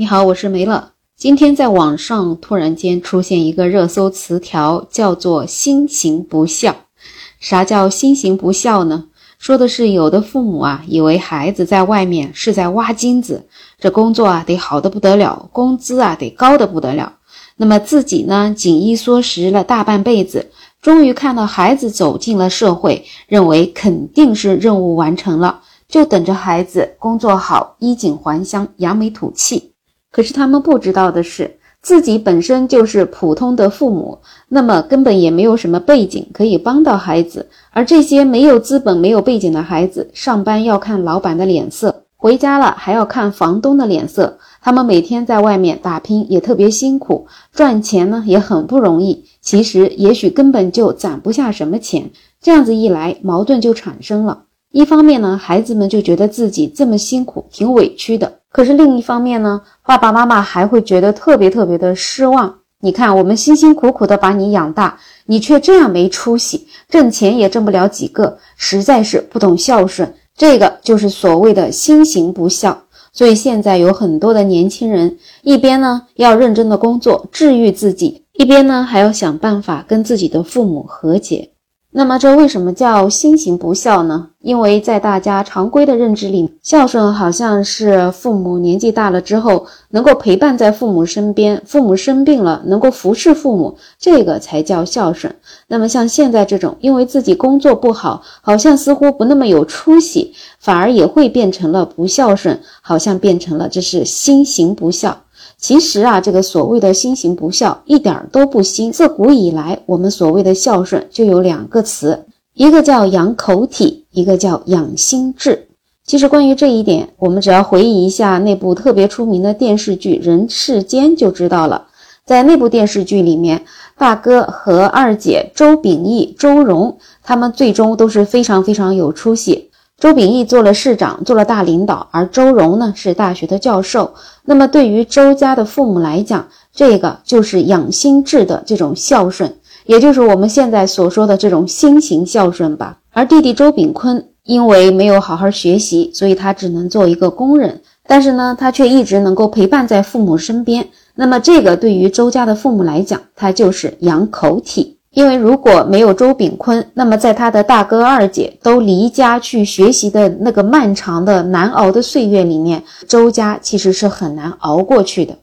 你好，我是梅乐。今天在网上突然间出现一个热搜词条，叫做“心行不孝”。啥叫心行不孝呢？说的是有的父母啊，以为孩子在外面是在挖金子，这工作啊得好的不得了，工资啊得高的不得了。那么自己呢，紧衣缩食了大半辈子，终于看到孩子走进了社会，认为肯定是任务完成了，就等着孩子工作好，衣锦还乡，扬眉吐气。可是他们不知道的是，自己本身就是普通的父母，那么根本也没有什么背景可以帮到孩子。而这些没有资本、没有背景的孩子，上班要看老板的脸色，回家了还要看房东的脸色。他们每天在外面打拼也特别辛苦，赚钱呢也很不容易。其实也许根本就攒不下什么钱。这样子一来，矛盾就产生了。一方面呢，孩子们就觉得自己这么辛苦，挺委屈的。可是另一方面呢，爸爸妈妈还会觉得特别特别的失望。你看，我们辛辛苦苦的把你养大，你却这样没出息，挣钱也挣不了几个，实在是不懂孝顺。这个就是所谓的心行不孝。所以现在有很多的年轻人，一边呢要认真的工作治愈自己，一边呢还要想办法跟自己的父母和解。那么这为什么叫心行不孝呢？因为在大家常规的认知里，孝顺好像是父母年纪大了之后能够陪伴在父母身边，父母生病了能够服侍父母，这个才叫孝顺。那么像现在这种，因为自己工作不好，好像似乎不那么有出息，反而也会变成了不孝顺，好像变成了这是心行不孝。其实啊，这个所谓的心行不孝一点都不新。自古以来，我们所谓的孝顺就有两个词，一个叫养口体，一个叫养心智。其实关于这一点，我们只要回忆一下那部特别出名的电视剧《人世间》就知道了。在那部电视剧里面，大哥和二姐周秉义、周蓉，他们最终都是非常非常有出息。周秉义做了市长，做了大领导，而周蓉呢是大学的教授。那么对于周家的父母来讲，这个就是养心智的这种孝顺，也就是我们现在所说的这种心行孝顺吧。而弟弟周秉坤因为没有好好学习，所以他只能做一个工人，但是呢，他却一直能够陪伴在父母身边。那么这个对于周家的父母来讲，他就是养口体。因为如果没有周炳坤，那么在他的大哥二姐都离家去学习的那个漫长的难熬的岁月里面，周家其实是很难熬过去的。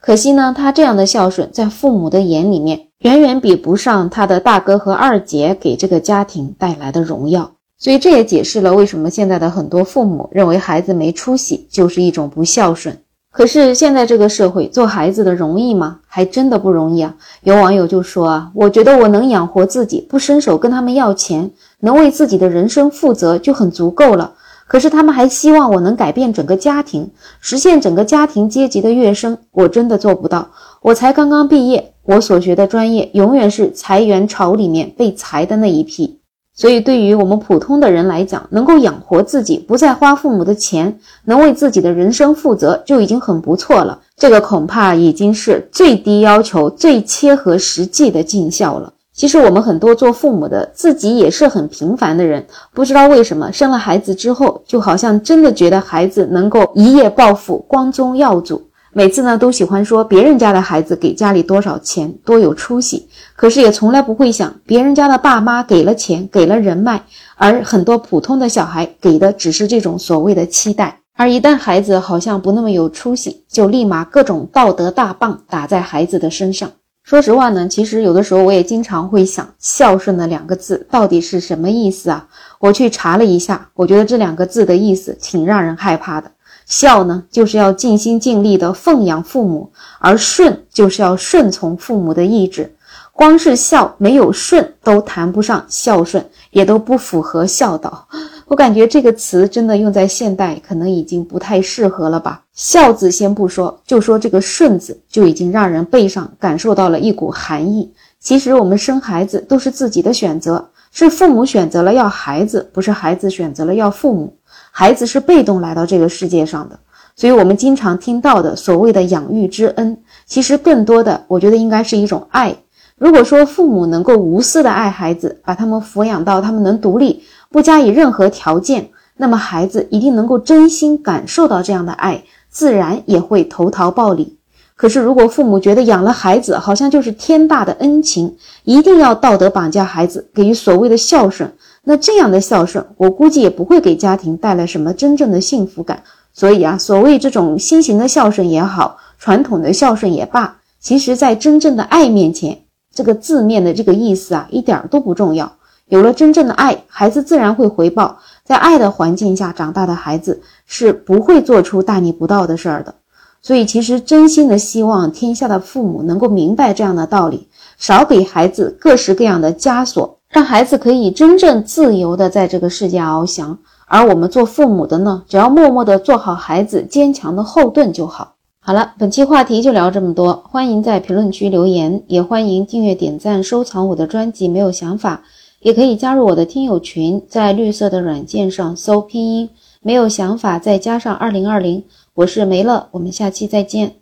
可惜呢，他这样的孝顺，在父母的眼里面，远远比不上他的大哥和二姐给这个家庭带来的荣耀。所以这也解释了为什么现在的很多父母认为孩子没出息就是一种不孝顺。可是现在这个社会做孩子的容易吗？还真的不容易啊！有网友就说啊，我觉得我能养活自己，不伸手跟他们要钱，能为自己的人生负责就很足够了。可是他们还希望我能改变整个家庭，实现整个家庭阶级的跃升，我真的做不到。我才刚刚毕业，我所学的专业永远是裁员潮里面被裁的那一批。所以，对于我们普通的人来讲，能够养活自己，不再花父母的钱，能为自己的人生负责，就已经很不错了。这个恐怕已经是最低要求、最切合实际的尽孝了。其实，我们很多做父母的，自己也是很平凡的人，不知道为什么生了孩子之后，就好像真的觉得孩子能够一夜暴富、光宗耀祖。每次呢，都喜欢说别人家的孩子给家里多少钱，多有出息，可是也从来不会想别人家的爸妈给了钱，给了人脉，而很多普通的小孩给的只是这种所谓的期待。而一旦孩子好像不那么有出息，就立马各种道德大棒打在孩子的身上。说实话呢，其实有的时候我也经常会想，孝顺的两个字到底是什么意思啊？我去查了一下，我觉得这两个字的意思挺让人害怕的。孝呢，就是要尽心尽力的奉养父母；而顺就是要顺从父母的意志。光是孝没有顺，都谈不上孝顺，也都不符合孝道。我感觉这个词真的用在现代，可能已经不太适合了吧？孝字先不说，就说这个顺字，就已经让人背上感受到了一股寒意。其实我们生孩子都是自己的选择，是父母选择了要孩子，不是孩子选择了要父母。孩子是被动来到这个世界上的，所以我们经常听到的所谓的养育之恩，其实更多的，我觉得应该是一种爱。如果说父母能够无私的爱孩子，把他们抚养到他们能独立，不加以任何条件，那么孩子一定能够真心感受到这样的爱，自然也会投桃报李。可是，如果父母觉得养了孩子好像就是天大的恩情，一定要道德绑架孩子，给予所谓的孝顺，那这样的孝顺，我估计也不会给家庭带来什么真正的幸福感。所以啊，所谓这种新型的孝顺也好，传统的孝顺也罢，其实在真正的爱面前，这个字面的这个意思啊，一点都不重要。有了真正的爱，孩子自然会回报。在爱的环境下长大的孩子，是不会做出大逆不道的事儿的。所以，其实真心的希望天下的父母能够明白这样的道理，少给孩子各式各样的枷锁，让孩子可以真正自由的在这个世界翱翔。而我们做父母的呢，只要默默的做好孩子坚强的后盾就好。好了，本期话题就聊这么多，欢迎在评论区留言，也欢迎订阅、点赞、收藏我的专辑。没有想法，也可以加入我的听友群，在绿色的软件上搜拼音“没有想法”，再加上二零二零。我是梅乐，我们下期再见。